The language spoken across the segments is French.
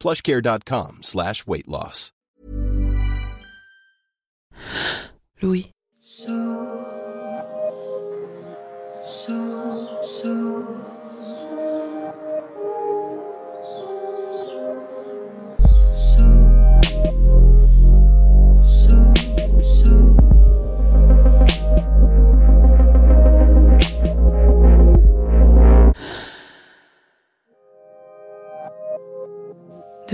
plushcare.com slash weight loss. Louis.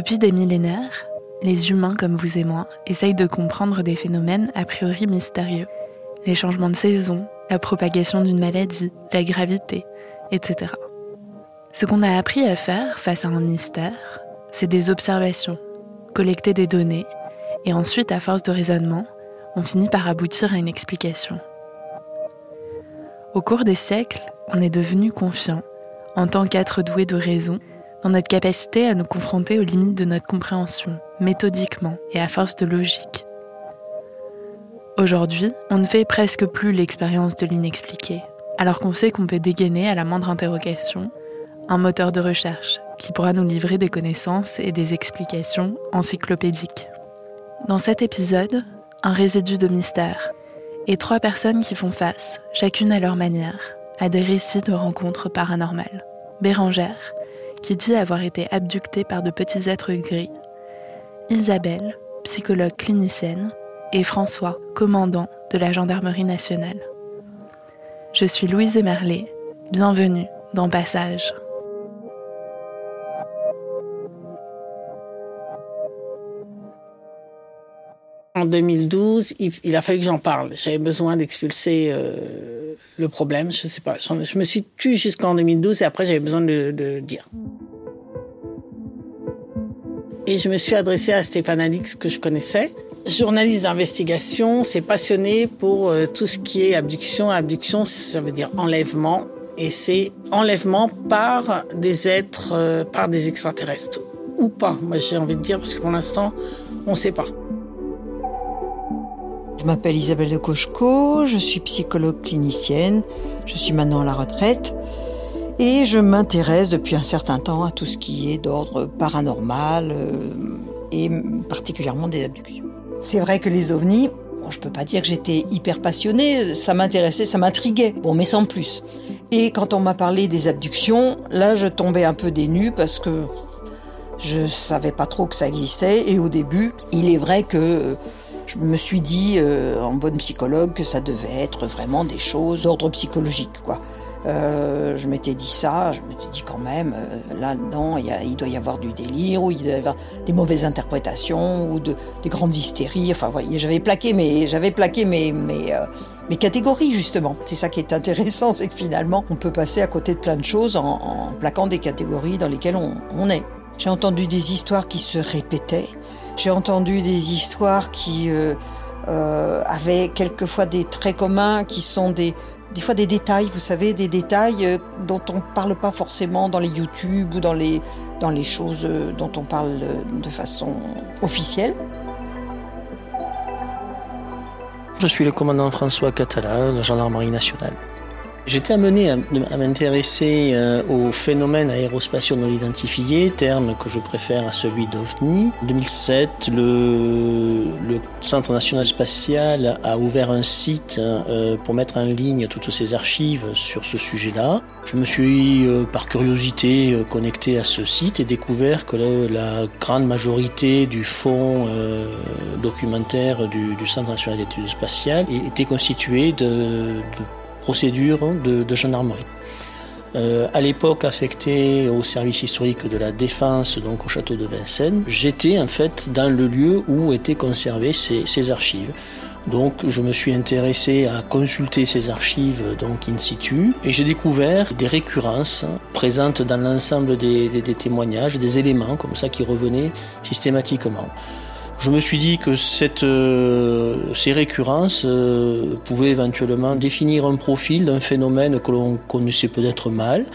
Depuis des millénaires, les humains comme vous et moi essayent de comprendre des phénomènes a priori mystérieux. Les changements de saison, la propagation d'une maladie, la gravité, etc. Ce qu'on a appris à faire face à un mystère, c'est des observations, collecter des données, et ensuite, à force de raisonnement, on finit par aboutir à une explication. Au cours des siècles, on est devenu confiant, en tant qu'être doué de raison, dans notre capacité à nous confronter aux limites de notre compréhension, méthodiquement et à force de logique. Aujourd'hui, on ne fait presque plus l'expérience de l'inexpliqué, alors qu'on sait qu'on peut dégainer à la moindre interrogation un moteur de recherche qui pourra nous livrer des connaissances et des explications encyclopédiques. Dans cet épisode, un résidu de mystère et trois personnes qui font face, chacune à leur manière, à des récits de rencontres paranormales. Bérangère, qui dit avoir été abductée par de petits êtres gris, Isabelle, psychologue clinicienne, et François, commandant de la gendarmerie nationale. Je suis Louise Emerlet, bienvenue dans Passage. En 2012, il, a fallu que j'en parle. J'avais besoin d'expulser euh, le problème. Je sais pas. Je me suis tue jusqu'en 2012 et après j'avais besoin de, le dire. Et je me suis adressée à Stéphane Alix que je connaissais. Journaliste d'investigation, c'est passionné pour euh, tout ce qui est abduction. Abduction, ça veut dire enlèvement. Et c'est enlèvement par des êtres, euh, par des extraterrestres. Ou pas, moi j'ai envie de dire, parce que pour l'instant, on ne sait pas. Je m'appelle Isabelle de Cocheco, je suis psychologue clinicienne, je suis maintenant à la retraite et je m'intéresse depuis un certain temps à tout ce qui est d'ordre paranormal euh, et particulièrement des abductions. C'est vrai que les ovnis, bon, je peux pas dire que j'étais hyper passionnée, ça m'intéressait, ça m'intriguait, bon mais sans plus. Et quand on m'a parlé des abductions, là je tombais un peu des nues parce que je savais pas trop que ça existait et au début, il est vrai que je me suis dit, euh, en bonne psychologue, que ça devait être vraiment des choses d'ordre psychologique, quoi. Euh, je m'étais dit ça, je m'étais dit quand même, euh, là-dedans, il, doit y avoir du délire, ou il doit y avoir des mauvaises interprétations, ou de, des grandes hystéries. Enfin, voyez, j'avais plaqué mes, j'avais plaqué mes, mes, mes catégories, justement. C'est ça qui est intéressant, c'est que finalement, on peut passer à côté de plein de choses en, plaquant des catégories dans lesquelles on est. J'ai entendu des histoires qui se répétaient. J'ai entendu des histoires qui euh, euh, avaient quelquefois des traits communs, qui sont des, des fois des détails, vous savez, des détails euh, dont on ne parle pas forcément dans les YouTube ou dans les, dans les choses dont on parle de façon officielle. Je suis le commandant François Catala de la gendarmerie nationale. J'étais amené à, m'intéresser euh, aux phénomènes aérospatiaux non identifiés, terme que je préfère à celui d'OVNI. En 2007, le, Centre national spatial a ouvert un site euh, pour mettre en ligne toutes ses archives sur ce sujet-là. Je me suis, euh, par curiosité, connecté à ce site et découvert que la, grande majorité du fonds documentaire du, Centre national d'études spatiales était constitué de, de procédure de, de gendarmerie. Euh, à l'époque affecté au service historique de la défense, donc au château de Vincennes, j'étais en fait dans le lieu où étaient conservées ces, archives. Donc je me suis intéressé à consulter ces archives donc in situ et j'ai découvert des récurrences présentes dans l'ensemble des témoignages, des éléments comme ça qui revenaient systématiquement. Je me suis dit que euh, ces récurrences euh, pouvaient éventuellement définir un profil d'un phénomène que l'on connaissait peut-être mal.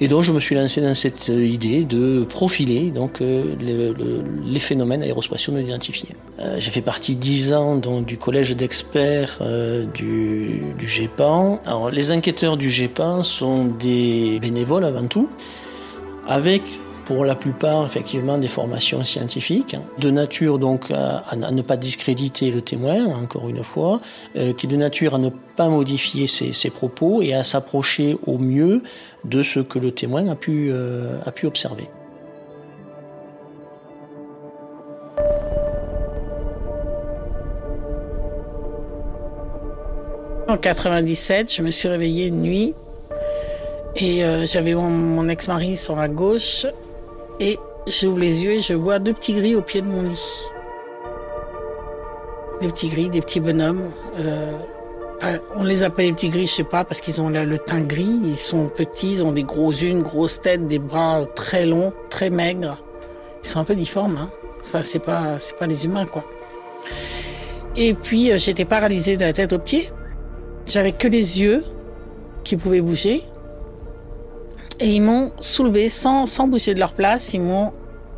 Et donc je me suis lancé dans cette idée de profiler donc euh, les, phénomènes aérospatiaux non identifiés. J'ai fait partie dix ans du collège d'experts du, du GEPAN. Alors les enquêteurs du GEPAN sont des bénévoles avant tout, avec pour la plupart effectivement des formations scientifiques, de nature donc à, ne pas discréditer le témoin, encore une fois, euh, qui est de nature à ne pas modifier ses, propos et à s'approcher au mieux de ce que le témoin a pu, euh, a pu observer. En 97, je me suis réveillée une nuit et euh, j'avais mon, mon ex-mari sur ma gauche et j'ouvre les yeux et je vois deux petits gris au pied de mon lit. Des petits gris, des petits bonhommes. Euh, on les appelle les petits gris, je sais pas, parce qu'ils ont le, teint gris, ils sont petits, ils ont des gros yeux, une grosse tête, des bras très longs, très maigres. Ils sont un peu difformes, hein. Enfin, c'est pas, c'est pas des humains, quoi. Et puis, euh, j'étais paralysée de la tête aux pieds. J'avais que les yeux qui pouvaient bouger. Et ils m'ont soulevé sans, sans bouger de leur place. Ils m'ont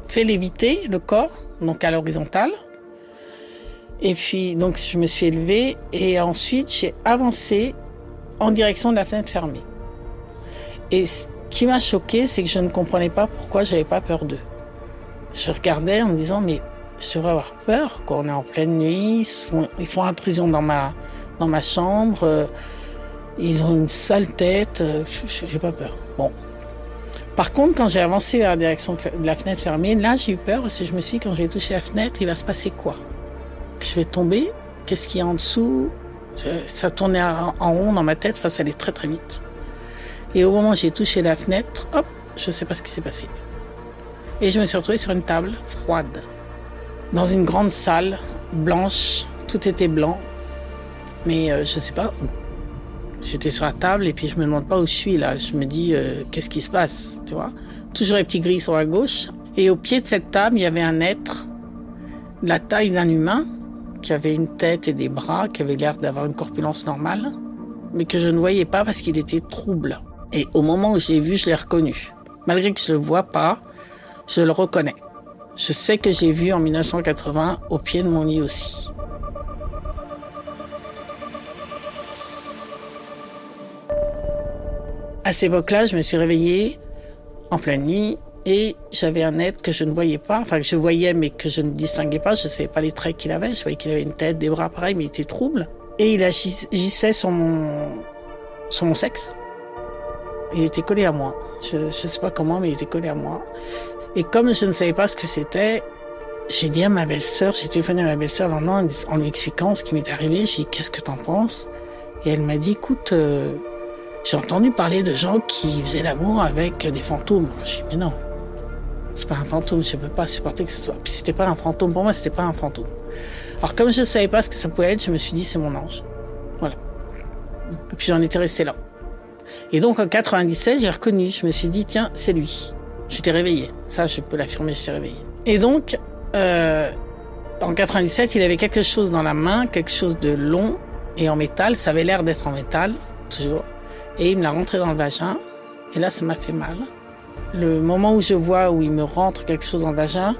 fait léviter le corps, donc à l'horizontale. Et puis, donc, je me suis élevée et ensuite, j'ai avancé en direction de la fenêtre fermée. Et ce qui m'a choqué, c'est que je ne comprenais pas pourquoi j'avais pas peur d'eux. Je regardais en me disant, mais je devrais avoir peur, quand On est en pleine nuit, ils font, intrusion dans ma, dans ma chambre, ils ont une sale tête, euh, j'ai pas peur. Bon, par contre, quand j'ai avancé vers la direction de la fenêtre fermée, là, j'ai eu peur parce que je me suis dit, quand je vais toucher la fenêtre, il va se passer quoi? Je vais tomber? Qu'est-ce qu'il y a en dessous? Ça tournait en rond dans ma tête, enfin, ça allait très très vite. Et au moment où j'ai touché la fenêtre, hop, je ne sais pas ce qui s'est passé. Et je me suis retrouvée sur une table froide, dans une grande salle blanche, tout était blanc, mais euh, je ne sais pas où. J'étais sur la table et puis je me demande pas où je suis là. Je me dis euh, qu'est-ce qui se passe, tu vois? Toujours les petits gris sur la gauche. Et au pied de cette table, il y avait un être de la taille d'un humain qui avait une tête et des bras, qui avait l'air d'avoir une corpulence normale, mais que je ne voyais pas parce qu'il était trouble. Et au moment où j'ai vu, je l'ai reconnu. Malgré que je le vois pas, je le reconnais. Je sais que j'ai vu en 1980 au pied de mon lit aussi. À cette époque-là, je me suis réveillée en pleine nuit et j'avais un être que je ne voyais pas, enfin que je voyais mais que je ne distinguais pas. Je ne savais pas les traits qu'il avait. Je voyais qu'il avait une tête, des bras pareils, mais il était trouble. Et il agissait sur mon, sexe. Il était collé à moi. Je ne sais pas comment, mais il était collé à moi. Et comme je ne savais pas ce que c'était, j'ai dit à ma belle-sœur, j'ai téléphoné à ma belle-sœur en, en lui expliquant ce qui m'était arrivé. J'ai dit, qu'est-ce que t'en penses? Et elle m'a dit, écoute, euh, j'ai entendu parler de gens qui faisaient l'amour avec des fantômes. Je dis, mais non, c'est pas un fantôme, je peux pas supporter que ce soit. Puis c'était pas un fantôme, pour moi, c'était pas un fantôme. Alors, comme je savais pas ce que ça pouvait être, je me suis dit, c'est mon ange. Voilà. Et puis j'en étais resté là. Et donc, en 97, j'ai reconnu, je me suis dit, tiens, c'est lui. J'étais réveillée. Ça, je peux l'affirmer, j'étais réveillée. Et donc, euh, en 97, il avait quelque chose dans la main, quelque chose de long et en métal. Ça avait l'air d'être en métal, toujours. Et il me l'a rentré dans le vagin. Et là, ça m'a fait mal. Le moment où je vois où il me rentre quelque chose dans le vagin,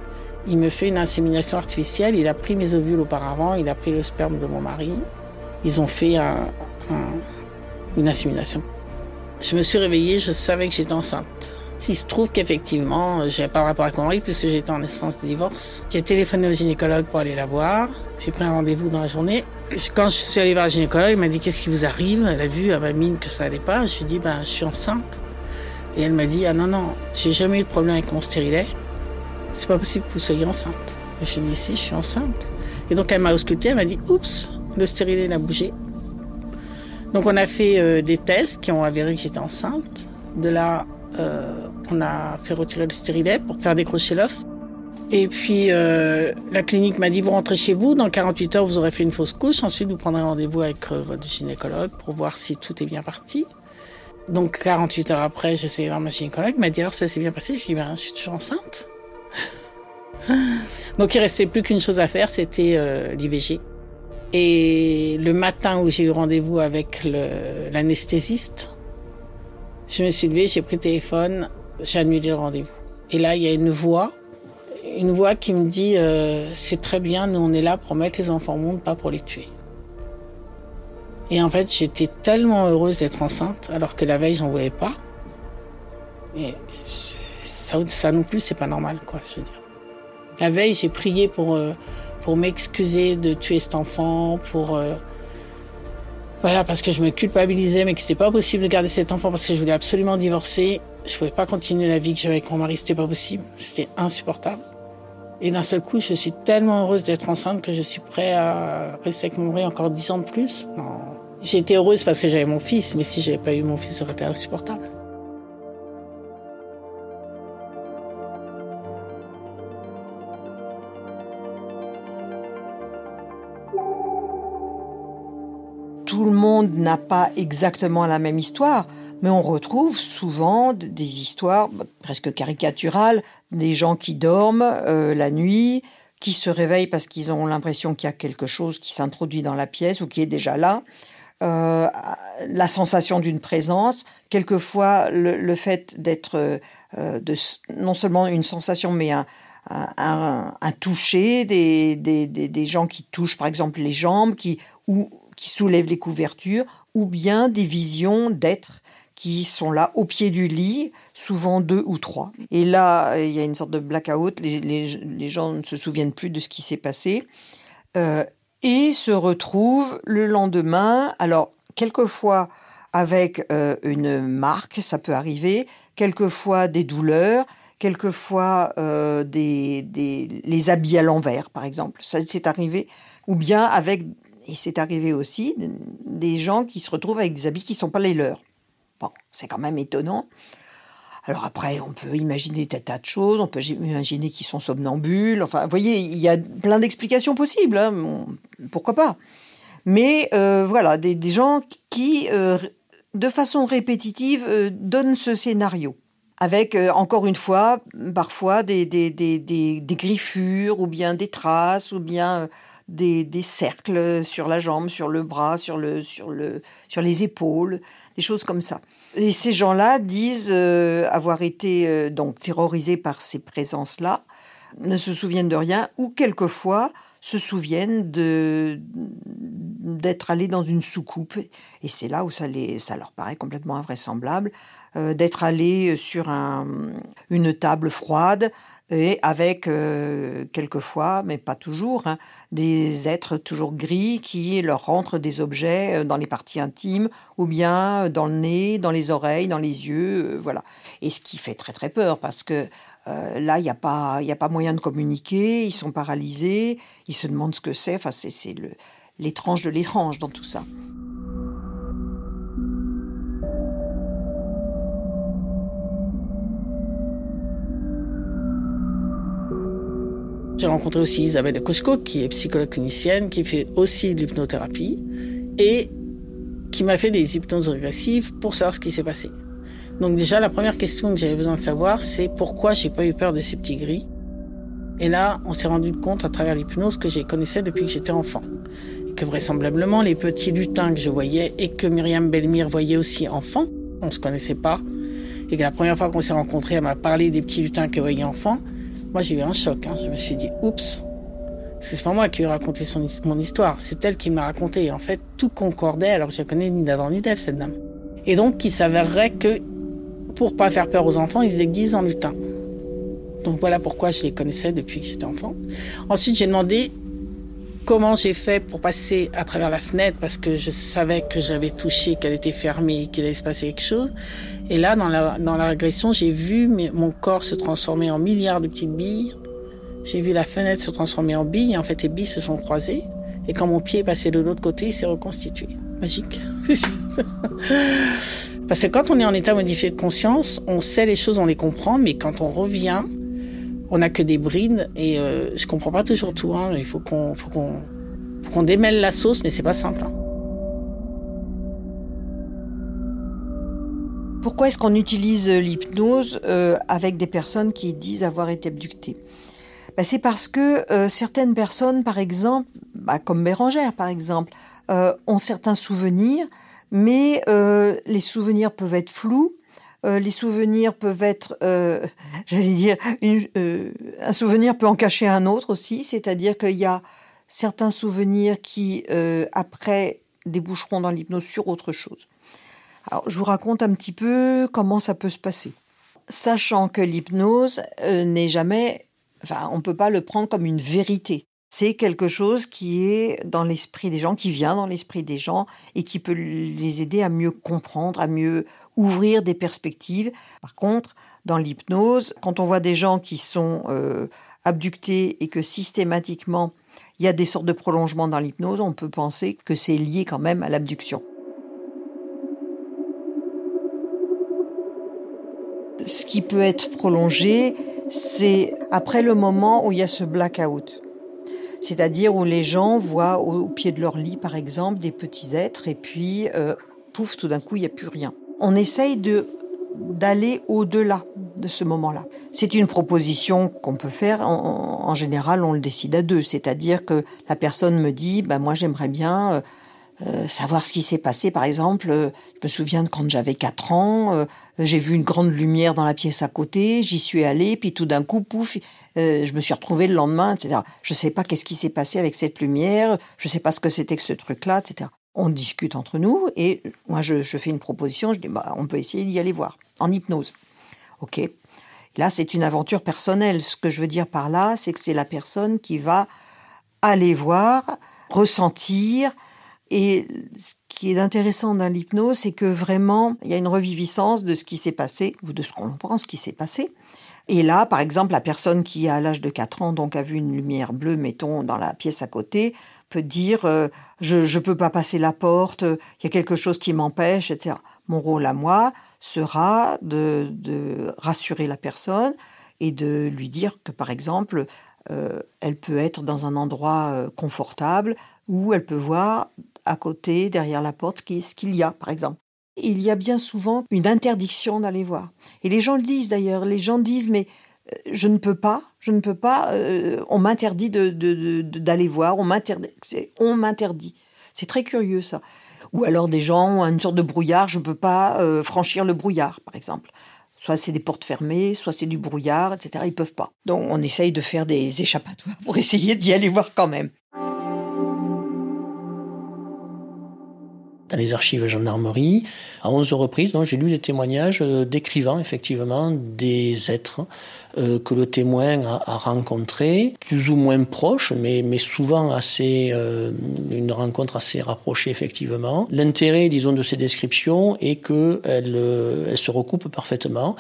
il me fait une insémination artificielle. Il a pris mes ovules auparavant, il a pris le sperme de mon mari. Ils ont fait un, une insémination. Je me suis réveillée, je savais que j'étais enceinte. S'il se trouve qu'effectivement, j'avais pas de rapport mon mari puisque j'étais en instance de divorce. J'ai téléphoné au gynécologue pour aller la voir. J'ai pris un rendez-vous dans la journée. Quand je suis allée voir le gynécologue, elle m'a dit qu'est-ce qui vous arrive? Elle a vu à ma mine que ça allait pas. Je lui ai dit ben je suis enceinte. Et elle m'a dit ah non non, j'ai jamais eu de problème avec mon stérilet. C'est pas possible que vous soyez enceinte. Je lui ai dit si, je suis enceinte. Et donc elle m'a auscultée, elle m'a dit oups, le stérilet a bougé. Donc on a fait euh, des tests qui ont avéré que j'étais enceinte. De là, euh, on a fait retirer le stérilet pour faire décrocher l'œuf. Et puis euh, la clinique m'a dit vous rentrez chez vous, dans 48 heures vous aurez fait une fausse couche, ensuite vous prendrez rendez-vous avec votre gynécologue pour voir si tout est bien parti. Donc 48 heures après, j'ai essayé voir ma gynécologue, m'a dit alors ça s'est bien passé, je lui ai dit ben, je suis toujours enceinte. Donc il restait plus qu'une chose à faire, c'était l'IVG. Et le matin où j'ai eu rendez-vous avec l'anesthésiste, je me suis levée, j'ai pris le téléphone, j'ai annulé le rendez-vous. Et là, il y a une voix, une voix qui me dit euh, c'est très bien, nous on est là pour mettre les enfants au monde, pas pour les tuer. Et en fait, j'étais tellement heureuse d'être enceinte, alors que la veille, j'en voyais pas. Et ça, ça non plus, c'est pas normal, quoi, je veux dire. La veille, j'ai prié pour euh, pour m'excuser de tuer cet enfant, pour euh, voilà parce que je me culpabilisais, mais que c'était pas possible de garder cet enfant parce que je voulais absolument divorcer. Je pouvais pas continuer la vie que j'avais avec mon mari, c'était pas possible, c'était insupportable. Et d'un seul coup, je suis tellement heureuse d'être enceinte que je suis prêt à rester avec mon mari encore dix ans de plus. J'étais heureuse parce que j'avais mon fils, mais si j'avais pas eu mon fils, ça aurait été insupportable. Tout le monde n'a pas exactement la même histoire, mais on retrouve souvent des histoires bah, presque caricaturales, des gens qui dorment euh, la nuit, qui se réveillent parce qu'ils ont l'impression qu'il y a quelque chose qui s'introduit dans la pièce ou qui est déjà là. Euh, la sensation d'une présence, quelquefois le, fait d'être euh, non seulement une sensation, mais un, toucher, des, des, gens qui touchent par exemple les jambes, qui, ou qui soulèvent les couvertures, ou bien des visions d'êtres qui sont là au pied du lit, souvent deux ou trois. Et là, il y a une sorte de blackout, les, les, gens ne se souviennent plus de ce qui s'est passé, euh, et se retrouvent le lendemain, alors quelquefois avec euh, une marque, ça peut arriver, quelquefois des douleurs, quelquefois euh, des, des, les habits à l'envers, par exemple. Ça c'est arrivé, ou bien avec et c'est arrivé aussi des gens qui se retrouvent avec des habits qui ne sont pas les leurs. Bon, c'est quand même étonnant. Alors après, on peut imaginer des tas de choses, on peut imaginer qu'ils sont somnambules. Enfin, vous voyez, il y a plein d'explications possibles. Hein. pourquoi pas Mais euh, voilà, des, gens qui, euh, de façon répétitive, euh, donnent ce scénario. Avec, encore une fois, parfois des, griffures, ou bien des traces, ou bien des, cercles sur la jambe, sur le bras, sur, le, sur, le, sur les épaules, des choses comme ça. Et ces gens-là disent euh, avoir été euh, donc terrorisés par ces présences-là, ne se souviennent de rien, ou quelquefois se souviennent d'être allés dans une soucoupe. Et c'est là où ça, les, ça leur paraît complètement invraisemblable, euh, d'être allés sur un, une table froide, et avec euh, quelquefois, mais pas toujours, hein, des êtres toujours gris qui leur rentrent des objets euh, dans les parties intimes ou bien dans le nez, dans les oreilles, dans les yeux, euh, voilà. Et ce qui fait très très peur parce que là, il n'y a, pas, a pas moyen de communiquer, ils sont paralysés, ils se demandent ce que c'est, enfin c'est l'étrange de l'étrange dans tout ça. J'ai rencontré aussi Isabelle Cosco, qui est psychologue clinicienne, qui fait aussi de l'hypnothérapie et qui m'a fait des hypnoses régressives pour savoir ce qui s'est passé. Donc déjà, la première question que j'avais besoin de savoir, c'est pourquoi j'ai pas eu peur de ces petits gris? Et là, on s'est rendu compte à travers l'hypnose que j'ai connaissais depuis que j'étais enfant. Et que vraisemblablement, les petits lutins que je voyais et que Myriam Belmire voyait aussi enfant, on se connaissait pas. Et que la première fois qu'on s'est rencontrés, elle m'a parlé des petits lutins qu'elle voyait enfant. Moi, j'ai eu un choc. Hein. Je me suis dit, oups. C'est pas moi qui ai raconté mon histoire. C'est elle qui m'a raconté. en fait, tout concordait alors que je ne connais ni d'avant ni d'elle, cette dame. Et donc, il s'avérerait que pour pas faire peur aux enfants, ils se déguisent en lutin. Donc voilà pourquoi je les connaissais depuis que j'étais enfant. Ensuite, j'ai demandé comment j'ai fait pour passer à travers la fenêtre parce que je savais que j'avais touché, qu'elle était fermée, qu'il allait se passer quelque chose. Et là, dans la, dans la régression, j'ai vu mon corps se transformer en milliards de petites billes. J'ai vu la fenêtre se transformer en billes. En fait, les billes se sont croisées. Et quand mon pied est passé de l'autre côté, il s'est reconstitué. Magique. Parce que quand on est en état modifié de conscience, on sait les choses, on les comprend, mais quand on revient, on n'a que des brides et euh, je comprends pas toujours tout. Hein. Il faut qu'on qu'on démêle la sauce, mais c'est pas simple. Hein. Pourquoi est-ce qu'on utilise l'hypnose euh, avec des personnes qui disent avoir été abductées? Ben, C'est parce que euh, certaines personnes, par exemple, bah, comme Bérangère par exemple, ont certains souvenirs, mais les souvenirs peuvent être flous, euh, les souvenirs peuvent être, euh, j'allais dire, euh, un souvenir peut en cacher un autre aussi, c'est-à-dire qu'il y a certains souvenirs qui, après, déboucheront dans l'hypnose sur autre chose. Alors, je vous raconte un petit peu comment ça peut se passer. Sachant que l'hypnose n'est jamais, enfin, on ne peut pas le prendre comme une vérité c'est quelque chose qui est dans l'esprit des gens, qui vient dans l'esprit des gens et qui peut les aider à mieux comprendre, à mieux ouvrir des perspectives. Par contre, dans l'hypnose, quand on voit des gens qui sont euh, abductés et que systématiquement il y a des sortes de prolongements dans l'hypnose, on peut penser que c'est lié quand même à l'abduction. Ce qui peut être prolongé, c'est après le moment où il y a ce blackout c'est-à-dire où les gens voient au, pied de leur lit, par exemple, des petits êtres, et puis, euh, pouf, tout d'un coup, il n'y a plus rien. On essaye de d'aller au-delà de ce moment-là. C'est une proposition qu'on peut faire. En, général, on le décide à deux. C'est-à-dire que la personne me dit, ben moi j'aimerais bien euh, euh, savoir ce qui s'est passé. Par exemple, euh, je me souviens de quand j'avais 4 ans, euh, j'ai vu une grande lumière dans la pièce à côté, j'y suis allée, puis tout d'un coup, pouf, je me suis retrouvée le lendemain, etc. Je ne sais pas qu'est-ce qui s'est passé avec cette lumière, je ne sais pas ce que c'était que ce truc-là, etc. On discute entre nous et moi je, fais une proposition, je dis bah, on peut essayer d'y aller voir en hypnose. Ok. Là c'est une aventure personnelle. Ce que je veux dire par là, c'est que c'est la personne qui va aller voir, ressentir, et ce qui est intéressant dans l'hypnose, c'est que vraiment, il y a une reviviscence de ce qui s'est passé, ou de ce qu'on pense qui s'est passé. Et là, par exemple, la personne qui, à l'âge de 4 ans, donc a vu une lumière bleue, mettons, dans la pièce à côté, peut dire euh, je ne peux pas passer la porte, il y a quelque chose qui m'empêche, etc. Mon rôle à moi sera de, rassurer la personne et de lui dire que, par exemple, euh, elle peut être dans un endroit euh, confortable où elle peut voir à côté, derrière la porte, ce qu'il y a, par exemple. Il y a bien souvent une interdiction d'aller voir. Et les gens le disent d'ailleurs. Les gens disent, mais euh, je ne peux pas, je ne peux pas, euh, on m'interdit d'aller de, de, voir, on m'interdit. C'est très curieux ça. Ou alors des gens ont une sorte de brouillard, je ne peux pas euh, franchir le brouillard, par exemple. Soit c'est des portes fermées, soit c'est du brouillard, etc. Ils peuvent pas. Donc on essaye de faire des échappatoires pour essayer d'y aller voir quand même. Dans les archives gendarmerie. À 11 reprises, j'ai lu des témoignages euh, décrivant effectivement des êtres euh, que le témoin a, rencontrés, plus ou moins proches, mais, souvent assez, euh, une rencontre assez rapprochée effectivement. L'intérêt, disons, de ces descriptions est qu'elles elles se recoupent parfaitement.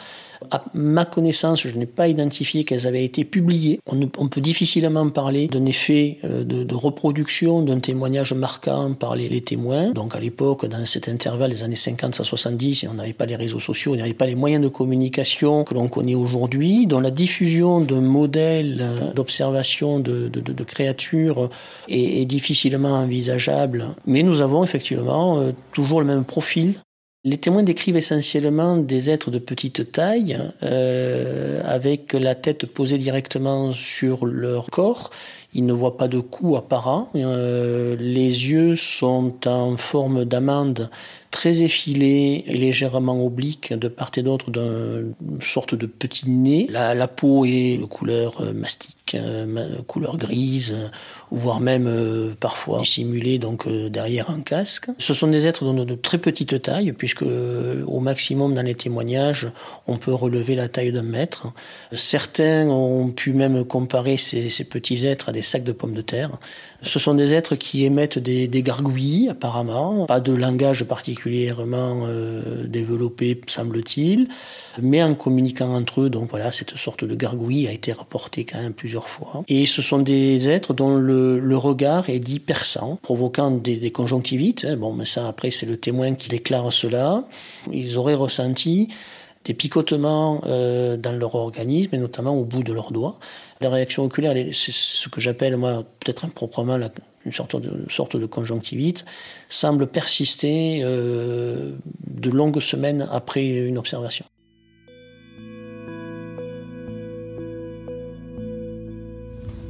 À ma connaissance, je n'ai pas identifié qu'elles avaient été publiées. On, peut difficilement parler d'un effet euh, de, reproduction d'un témoignage marquant par les, témoins. Donc à l'époque, dans cet intervalle des années 50 à 70, on n'avait pas les réseaux sociaux, on n'avait pas les moyens de communication que l'on connaît aujourd'hui, la diffusion d'un modèle euh, d'observation de, créatures est, difficilement envisageable. Mais nous avons effectivement euh, toujours le même profil les témoins décrivent essentiellement des êtres de petite taille, euh, avec la tête posée directement sur leur corps. Il ne voit pas de coups apparents. Euh, les yeux sont en forme d'amande très effilée et légèrement oblique de part et d'autre d'une sorte de petit nez. La, peau est de couleur euh, euh, couleur grise, voire même euh, parfois dissimulée donc derrière un casque. Ce sont des êtres de, très petite taille, puisque au maximum dans les témoignages, on peut relever la taille d'un mètre. Certains ont pu même comparer ces, petits êtres à des sacs de pommes de terre. Ce sont des êtres qui émettent des, des gargouillis, apparemment, pas de langage particulièrement euh, développé, semble-t-il, mais en communiquant entre eux. Donc voilà, cette sorte de gargouille a été rapportée quand même plusieurs Et ce sont des êtres dont le, regard est dit perçant, provoquant des, conjonctivites. Hein. Bon, mais ça, après, c'est le témoin qui déclare cela. Ils auraient ressenti des picotements euh, dans leur organisme et notamment au bout de leurs doigts. La réaction oculaire, c'est ce que j'appelle moi peut-être improprement une sorte de, sorte de conjonctivite, semble persister euh, de longues semaines après une observation.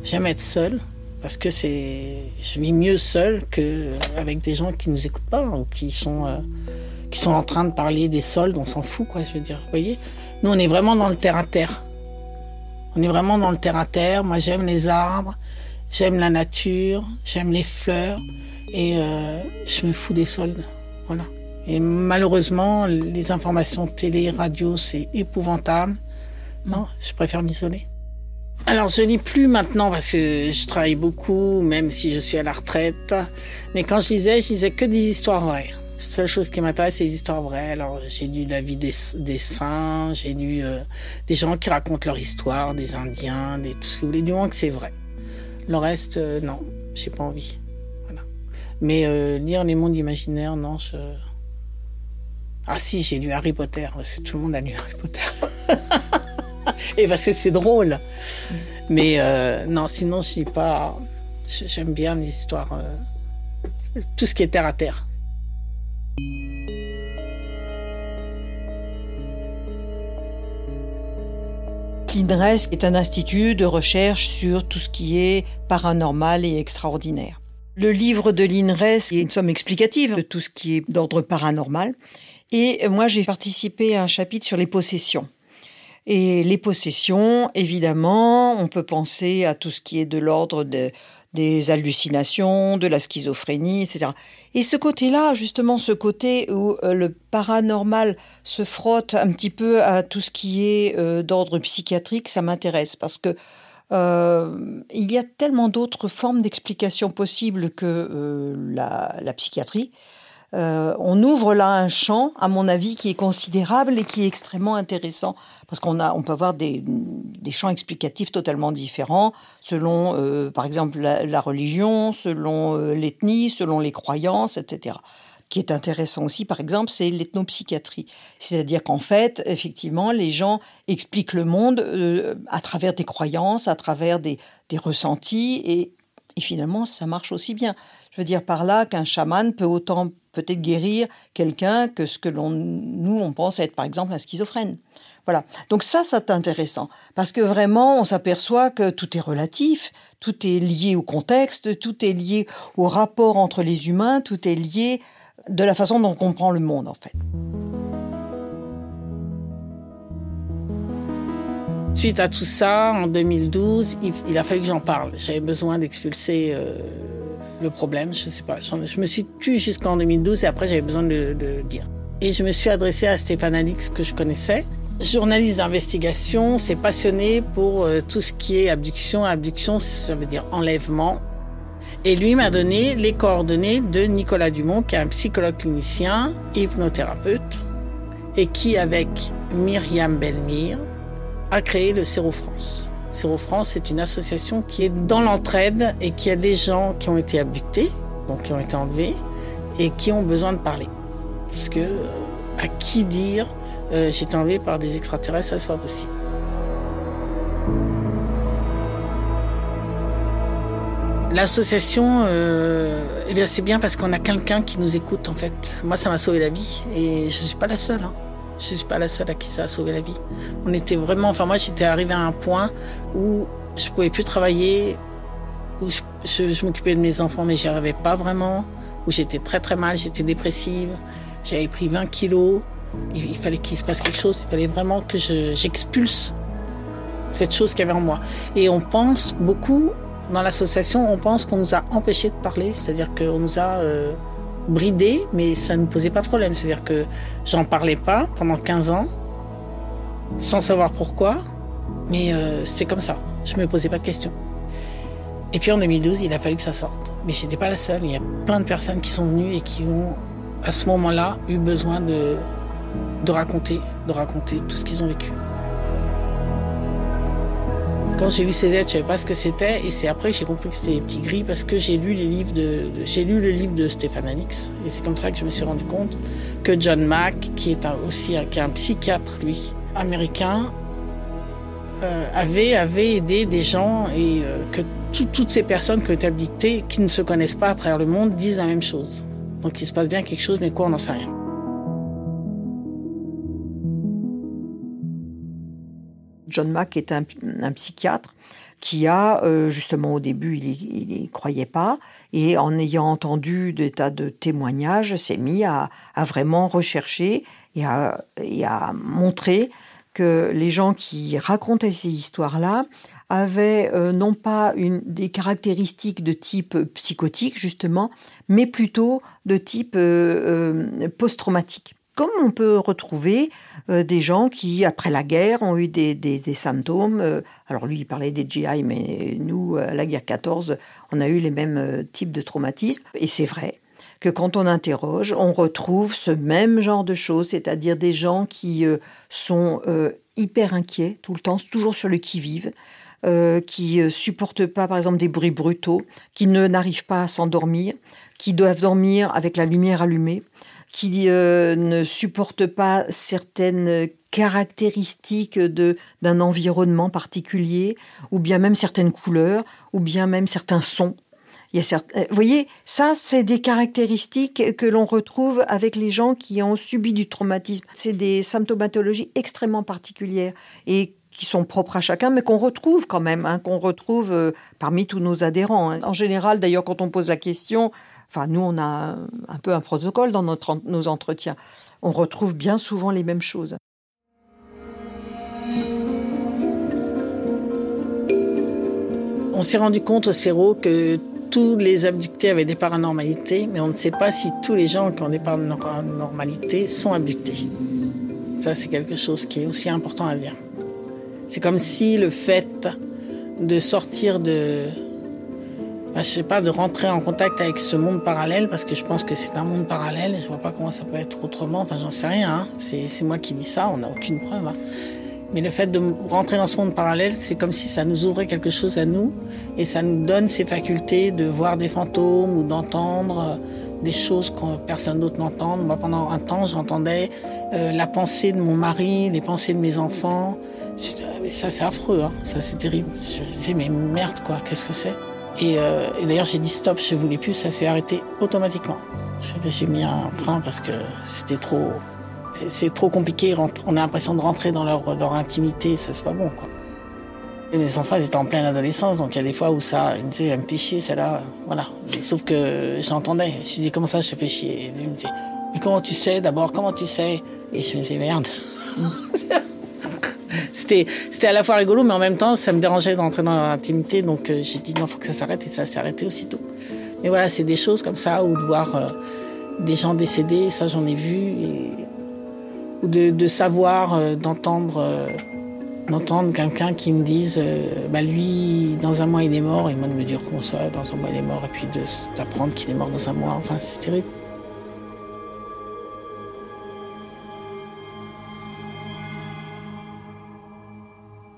J'aime être seul parce que c'est, je vis mieux seul qu'avec des gens qui nous écoutent pas ou qui sont euh, qui sont en train de parler des soldes, on s'en fout, quoi, je veux dire. Vous voyez Nous, on est vraiment dans le terre-à-terre. On est vraiment dans le terre-à-terre. Moi, j'aime les arbres, j'aime la nature, j'aime les fleurs, et euh, je me fous des soldes. Voilà. Et malheureusement, les informations télé, radio, c'est épouvantable. Non, je préfère m'isoler. Alors, je lis plus maintenant parce que je travaille beaucoup, même si je suis à la retraite. Mais quand je lisais, je lisais que des histoires vraies. La seule chose qui m'intéresse, c'est les histoires vraies. Alors, j'ai lu la vie des, des saints, j'ai lu euh, des gens qui racontent leur histoire, des Indiens, des tout ce que vous voulez, du moins que c'est vrai. Le reste, euh, non, j'ai pas envie. Voilà. Mais euh, lire les mondes imaginaires, non, je... Ah si, j'ai lu Harry Potter. Tout le monde a lu Harry Potter. Parce que c'est drôle. Mais euh, non, sinon, je suis pas... J'aime bien l'histoire... Euh, tout ce qui est terre à terre. L'INRES est un institut de recherche sur tout ce qui est paranormal et extraordinaire. Le livre de l'INRES est une somme explicative de tout ce qui est d'ordre paranormal. Et moi, j'ai participé à un chapitre sur les possessions. Et les possessions, évidemment, on peut penser à tout ce qui est de l'ordre de, des hallucinations, de la schizophrénie, etc. Et ce côté-là, justement, ce côté où euh, le paranormal se frotte un petit peu à tout ce qui est euh, d'ordre psychiatrique, ça m'intéresse parce que euh, il y a tellement d'autres formes d'explication possibles que la, psychiatrie. Euh, on ouvre là un champ, à mon avis, qui est considérable et qui est extrêmement intéressant parce qu'on a, on peut avoir des, des champs explicatifs totalement différents selon, euh, par exemple, la, religion, selon euh, l'ethnie, selon les croyances, etc qui est intéressant aussi, par exemple, c'est l'ethnopsychiatrie. C'est-à-dire qu'en fait, effectivement, les gens expliquent le monde à travers des croyances, à travers des, des ressentis, et, et, finalement, ça marche aussi bien. Je veux dire par là qu'un chaman peut autant peut-être guérir quelqu'un que ce que l'on, nous, on pense être, par exemple, un schizophrène. Voilà. Donc ça, c'est intéressant parce que vraiment, on s'aperçoit que tout est relatif, tout est lié au contexte, tout est lié au rapport entre les humains, tout est lié de la façon dont on comprend le monde, en fait. Suite à tout ça, en 2012, il, a fallu que j'en parle. J'avais besoin d'expulser euh, le problème, je sais pas. Je me suis tue jusqu'en 2012 et après j'avais besoin de, le dire. Et je me suis adressée à Stéphane Alix que je connaissais. Journaliste d'investigation, c'est passionné pour euh, tout ce qui est abduction. Abduction, ça veut dire enlèvement, et lui m'a donné les coordonnées de Nicolas Dumont, qui est un psychologue clinicien, hypnothérapeute, et qui, avec Myriam Belmire, a créé le Céro France. France est une association qui est dans l'entraide et qui a des gens qui ont été abductés, donc qui ont été enlevés, et qui ont besoin de parler. Parce que, à qui dire, euh, j'ai été enlevé par des extraterrestres, ça, c'est pas possible. L'association, euh, eh bien c'est bien parce qu'on a quelqu'un qui nous écoute en fait. Moi, ça m'a sauvé la vie et je suis pas la seule. Hein. Je suis pas la seule à qui ça a sauvé la vie. On était vraiment, enfin moi, j'étais arrivé à un point où je pouvais plus travailler où je, m'occupais de mes enfants, mais j'y arrivais pas vraiment, où j'étais très très mal, j'étais dépressive, j'avais pris 20 kilos, il, fallait qu'il se passe quelque chose, il fallait vraiment que j'expulse cette chose qu'il y avait en moi. Et on pense beaucoup, dans l'association, on pense qu'on nous a empêchés de parler, c'est-à-dire qu'on nous a euh, bridés, mais ça ne posait pas de problème. C'est-à-dire que j'en parlais pas pendant 15 ans, sans savoir pourquoi, mais euh, c'est comme ça. Je me posais pas de questions. Et puis en 2012, il a fallu que ça sorte. Mais j'étais pas la seule. Il y a plein de personnes qui sont venues et qui ont, à ce moment-là, eu besoin de, de raconter, de raconter tout ce qu'ils ont vécu. Quand j'ai vu ces aides, je savais pas ce que c'était, et c'est après que j'ai compris que c'était des petits gris parce que j'ai lu les livres de, j'ai lu le livre de Stéphane Alix, et c'est comme ça que je me suis rendu compte que John Mack, qui est aussi un, qui est un psychiatre lui américain, euh, avait avait aidé des gens et euh, que toutes ces personnes qui ont été abdictées, qui ne se connaissent pas à travers le monde, disent la même chose. Donc il se passe bien quelque chose, mais quoi, on n'en sait rien. John Mack est un, psychiatre qui a, euh, justement au début, il n'y croyait pas, et en ayant entendu des tas de témoignages, s'est mis à, vraiment rechercher et à, montrer que les gens qui racontaient ces histoires-là avaient euh, non pas une, des caractéristiques de type psychotique, justement, mais plutôt de type euh, post-traumatique comme on peut retrouver euh, des gens qui, après la guerre, ont eu des, symptômes. Euh, alors lui, il parlait des GI, mais nous, à la guerre 14, on a eu les mêmes euh, types de traumatismes. Et c'est vrai que quand on interroge, on retrouve ce même genre de choses, c'est-à-dire des gens qui sont hyper inquiets tout le temps, toujours sur le qui-vive. qui supportent pas, par exemple, des bruits brutaux, qui ne n'arrivent pas à s'endormir, qui doivent dormir avec la lumière allumée, qui euh, ne supportent pas certaines caractéristiques de d'un environnement particulier, ou bien même certaines couleurs, ou bien même certains sons. Il y a certains, vous voyez, ça, c'est des caractéristiques que l'on retrouve avec les gens qui ont subi du traumatisme. C'est des symptomatologies extrêmement particulières et qui sont propres à chacun, mais qu'on retrouve quand même, hein, qu'on retrouve euh, parmi tous nos adhérents. Hein. En général, d'ailleurs, quand on pose la question, enfin, nous, on a un peu un protocole dans nos entretiens. On retrouve bien souvent les mêmes choses. On s'est rendu compte au CERO que tous les abductés avaient des paranormalités, mais on ne sait pas si tous les gens qui ont des paranormalités sont abductés. Ça, c'est quelque chose qui est aussi important à dire. C'est comme si le fait de sortir de, je sais pas, de rentrer en contact avec ce monde parallèle, parce que je pense que c'est un monde parallèle, je vois pas comment ça peut être autrement, enfin j'en sais rien, hein. c'est moi qui dis ça, on n'a aucune preuve. Hein. Mais le fait de rentrer dans ce monde parallèle, c'est comme si ça nous ouvrait quelque chose à nous, et ça nous donne ces facultés de voir des fantômes ou d'entendre des choses que personne d'autre n'entend. Moi, pendant un temps, j'entendais euh, la pensée de mon mari, les pensées de mes enfants, mais ça, c'est affreux, hein. ça, c'est terrible. Je disais, mais merde, quoi, qu'est-ce que c'est? Euh, et, d'ailleurs, j'ai dit stop, je voulais plus, ça s'est arrêté automatiquement. J'ai mis un frein parce que c'était trop. C'est trop compliqué, on a l'impression de rentrer dans leur, leur intimité, ça c'est pas bon, quoi. Mes enfants, ils étaient en pleine adolescence, donc il y a des fois où ça, ils me disaient, elle me fait chier, celle-là, voilà. Sauf que j'entendais, je me suis dit, comment ça, je te fais chier? Et me disait, mais comment tu sais, d'abord, comment tu sais? Et je me disais, merde. c'était c'était à la fois rigolo, mais en même temps, ça me dérangeait d'entrer dans l'intimité. Donc euh, j'ai dit non, faut que ça s'arrête et ça s'est arrêté aussitôt. Mais voilà, c'est des choses comme ça, ou de voir euh, des gens décédés, ça j'en ai vu, et, ou de, de savoir, euh, d'entendre d'entendre quelqu'un qui me dise, bah lui, dans un mois il est mort, et moi de me dire comment ça, dans un mois il est mort, et puis d'apprendre qu'il est mort dans un mois, enfin c'est terrible.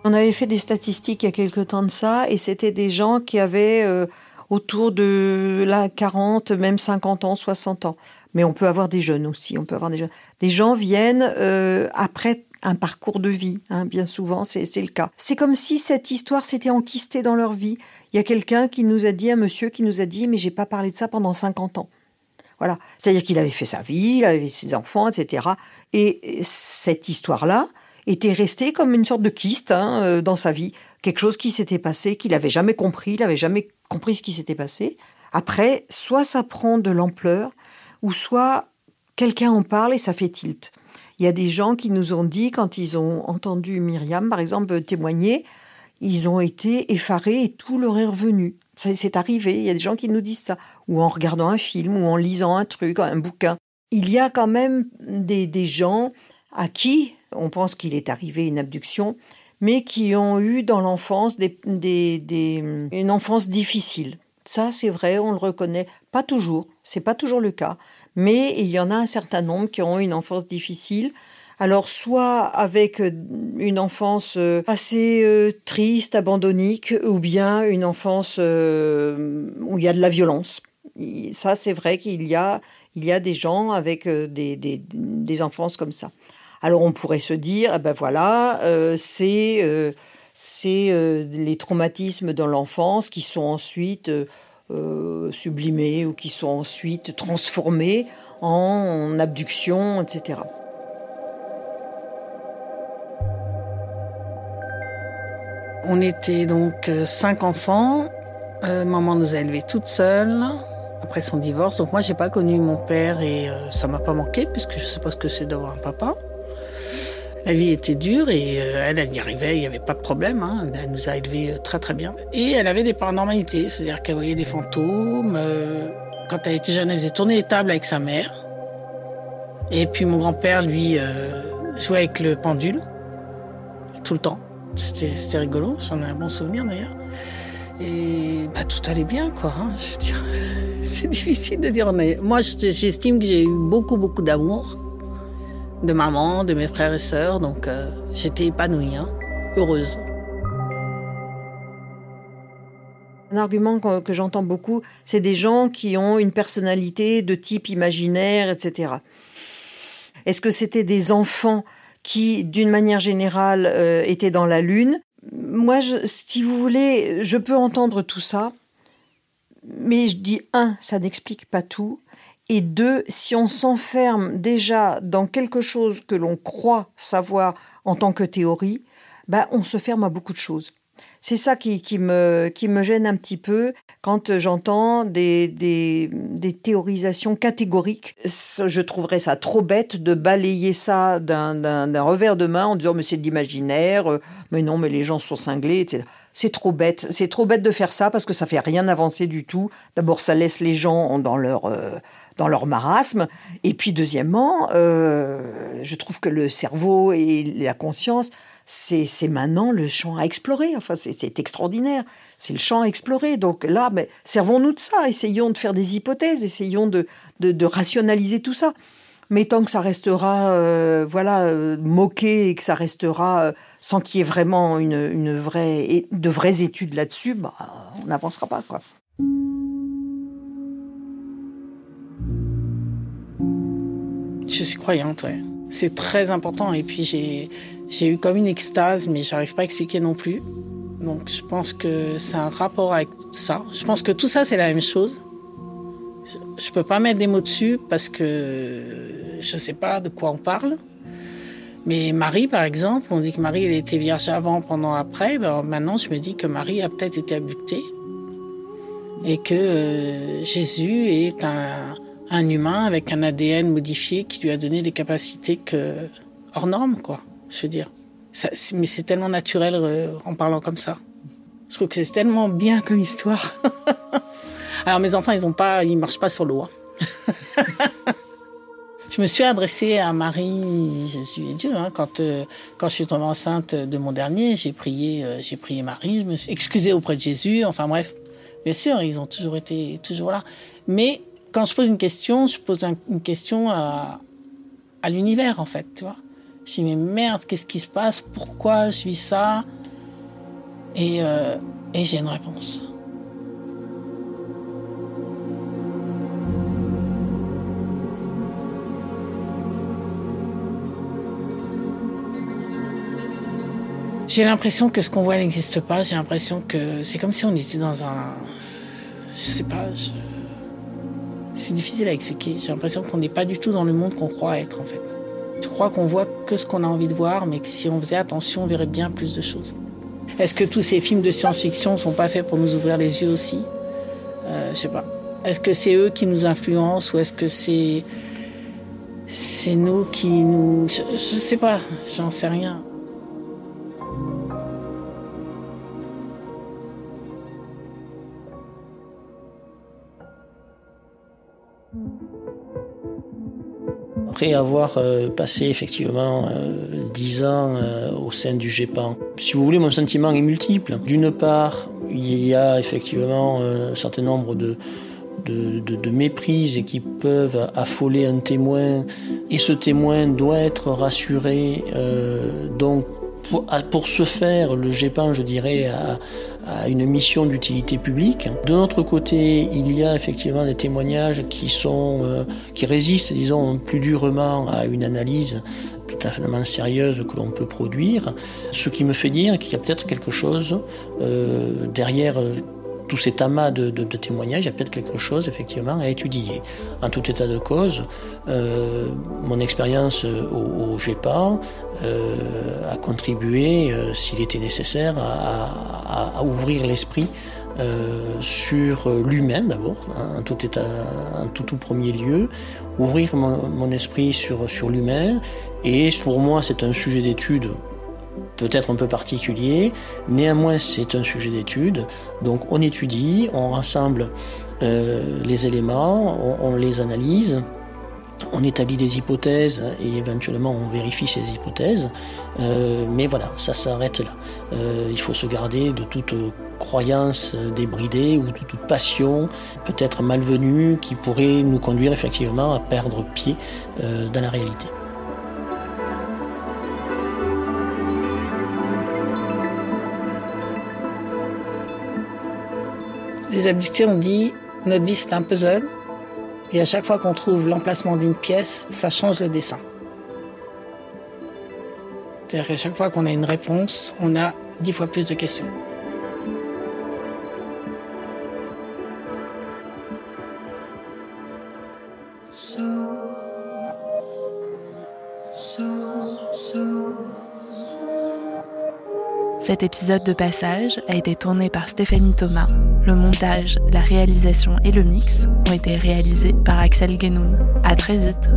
On avait fait des statistiques il y a quelque temps de ça, et c'était des gens qui avaient euh, autour de la 40, même 50 ans, 60 ans. Mais on peut avoir des jeunes aussi, on peut avoir des jeunes. Des gens viennent euh, après un parcours de vie, hein, bien souvent, c'est le cas. C'est comme si cette histoire s'était enquistée dans leur vie. Il y a quelqu'un qui nous a dit, un monsieur qui nous a dit, mais j'ai pas parlé de ça pendant 50 ans. Voilà. C'est-à-dire qu'il avait fait sa vie, il avait ses enfants, etc. Et cette histoire-là, était resté comme une sorte de kyste hein, euh, dans sa vie, quelque chose qui s'était passé, qu'il n'avait jamais compris, il n'avait jamais compris ce qui s'était passé. Après, soit ça prend de l'ampleur, ou soit quelqu'un en parle et ça fait tilt. Il y a des gens qui nous ont dit, quand ils ont entendu Myriam, par exemple, témoigner, ils ont été effarés et tout leur est revenu. C'est arrivé, il y a des gens qui nous disent ça, ou en regardant un film, ou en lisant un truc, un bouquin. Il y a quand même des, gens à qui on pense qu'il est arrivé une abduction, mais qui ont eu dans l'enfance une enfance difficile. Ça, c'est vrai, on le reconnaît. Pas toujours, c'est pas toujours le cas, mais il y en a un certain nombre qui ont une enfance difficile. Alors, soit avec euh, une enfance euh, assez euh, triste, abandonnique, ou bien une enfance où il y a de la violence. Ça, c'est vrai qu'il y a, il y a des gens avec des, des, des enfances comme ça. Alors, on pourrait se dire, eh ben voilà, c'est les traumatismes dans l'enfance qui sont ensuite sublimés ou qui sont ensuite transformés en, abduction, etc. On était donc cinq enfants. maman nous a élevés toutes seules après son divorce. Donc moi, j'ai pas connu mon père et ça m'a pas manqué puisque je sais pas ce que c'est d'avoir un papa. La vie était dure et euh, elle, elle y arrivait, il n'y avait pas de problème. Hein. Elle nous a élevés euh, très très bien. Et elle avait des paranormalités, c'est-à-dire qu'elle voyait des fantômes. Euh, quand elle était jeune, elle faisait tourner les tables avec sa mère. Et puis mon grand-père, lui, jouait avec le pendule tout le temps. C'était rigolo, j'en ai un bon souvenir d'ailleurs. Et bah, tout allait bien, quoi. Hein. C'est difficile de dire, mais moi, j'estime que j'ai eu beaucoup, beaucoup d'amour de maman, de mes frères et sœurs, donc euh, j'étais épanouie, hein, heureuse. Un argument que, j'entends beaucoup, c'est des gens qui ont une personnalité de type imaginaire, etc. Est-ce que c'était des enfants qui, d'une manière générale, euh, étaient dans la lune? Moi, si vous voulez, je peux entendre tout ça, mais je dis un, ça n'explique pas tout. Et deux, si on s'enferme déjà dans quelque chose que l'on croit savoir en tant que théorie, ben on se ferme à beaucoup de choses. C'est ça qui, me, gêne un petit peu quand j'entends des, théorisations catégoriques. Je trouverais ça trop bête de balayer ça d'un revers de main en disant mais c'est de l'imaginaire, euh, mais non mais les gens sont cinglés, etc. C'est trop bête, c'est trop bête de faire ça parce que ça fait rien avancer du tout. D'abord ça laisse les gens dans leur euh, dans leur marasme, et puis deuxièmement, euh, je trouve que le cerveau et la conscience c'est maintenant le champ à explorer. Enfin, c'est extraordinaire. C'est le champ à explorer. Donc là, mais servons-nous de ça. Essayons de faire des hypothèses. Essayons de, rationaliser tout ça. Mais tant que ça restera, euh, voilà, euh, moqué et que ça restera euh, sans qu'il y ait vraiment une, une vraie, de vraies études là-dessus, bah, on n'avancera pas, quoi. Je suis croyante. C'est très important. Et puis j'ai j'ai eu comme une extase, mais j'arrive pas à expliquer non plus. Donc je pense que c'est un rapport avec ça. Je pense que tout ça, c'est la même chose. Je peux pas mettre des mots dessus parce que je sais pas de quoi on parle. Mais Marie, par exemple, on dit que Marie, elle était vierge avant, pendant, après. Ben, maintenant, je me dis que Marie a peut-être été abductée. Et que euh, Jésus est un, humain avec un ADN modifié qui lui a donné des capacités hors normes, quoi je veux dire. mais c'est tellement naturel euh, en parlant comme ça. Je trouve que c'est tellement bien comme histoire. Alors mes enfants, ils ont pas, ils marchent pas sur l'eau. Hein. je me suis adressée à Marie, Jésus et Dieu. Hein, quand euh, quand je suis tombée enceinte de mon dernier, j'ai prié, euh, j'ai prié Marie. Je me suis excusée auprès de Jésus. Enfin bref, bien sûr, ils ont toujours été toujours là. Mais quand je pose une question, je pose une question à, à l'univers en fait, tu vois. Je dis mais merde, qu'est-ce qui se passe? Pourquoi je vis ça? Et, euh, et j'ai une réponse. J'ai l'impression que ce qu'on voit n'existe pas. J'ai l'impression que c'est comme si on était dans un. Je sais pas. C'est difficile à expliquer. J'ai l'impression qu'on n'est pas du tout dans le monde qu'on croit être en fait. Je crois qu'on voit que ce qu'on a envie de voir, mais que si on faisait attention, on verrait bien plus de choses. Est-ce que tous ces films de science-fiction sont pas faits pour nous ouvrir les yeux aussi? Euh, Je sais pas. Est-ce que c'est eux qui nous influencent ou est-ce que c'est c'est nous qui nous je, je sais pas, j'en sais rien. Avoir euh, passé effectivement euh, dix ans euh, au sein du GEPAN, si vous voulez, mon sentiment est multiple. D'une part, il y a effectivement un certain nombre de, de, méprises qui peuvent affoler un témoin, et ce témoin doit être rassuré. donc, pour, ce faire, le GEPAN, je dirais, a, à une mission d'utilité publique. De notre côté, il y a effectivement des témoignages qui sont, euh, qui résistent, disons, plus durement à une analyse tout à fait sérieuse que l'on peut produire. Ce qui me fait dire qu'il y a peut-être quelque chose euh, derrière euh, tout cet amas de, témoignages, il y a peut-être quelque chose effectivement à étudier. En tout état de cause, euh, mon expérience au, GEPA euh, a contribué, euh, s'il était nécessaire, à, ouvrir l'esprit sur l'humain d'abord, hein, en tout premier lieu, ouvrir mon, mon esprit sur, sur l'humain. Et pour moi, c'est un sujet d'étude peut-être un peu particulier. Néanmoins, c'est un sujet d'étude. Donc on étudie, on rassemble euh, les éléments, on, les analyse, on établit des hypothèses et éventuellement on vérifie ces hypothèses. Euh, mais voilà, ça s'arrête là. Euh, il faut se garder de toute croyance débridée ou de toute passion peut-être malvenue qui pourrait nous conduire effectivement à perdre pied dans la réalité. Les abductés ont dit notre vie c'est un puzzle et à chaque fois qu'on trouve l'emplacement d'une pièce, ça change le dessin. C'est-à-dire qu'à chaque fois qu'on a une réponse, on a dix fois plus de questions. Cet épisode de passage a été tourné par Stéphanie Thomas. Le montage, la réalisation et le mix ont été réalisés par Axel Guénoun. À très vite.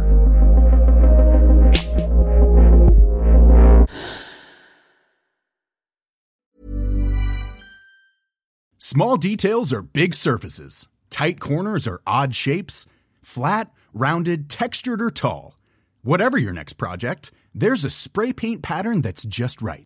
Small details are big surfaces. Tight corners are odd shapes. Flat, rounded, textured or tall. Whatever your next project, there's a spray paint pattern that's just right.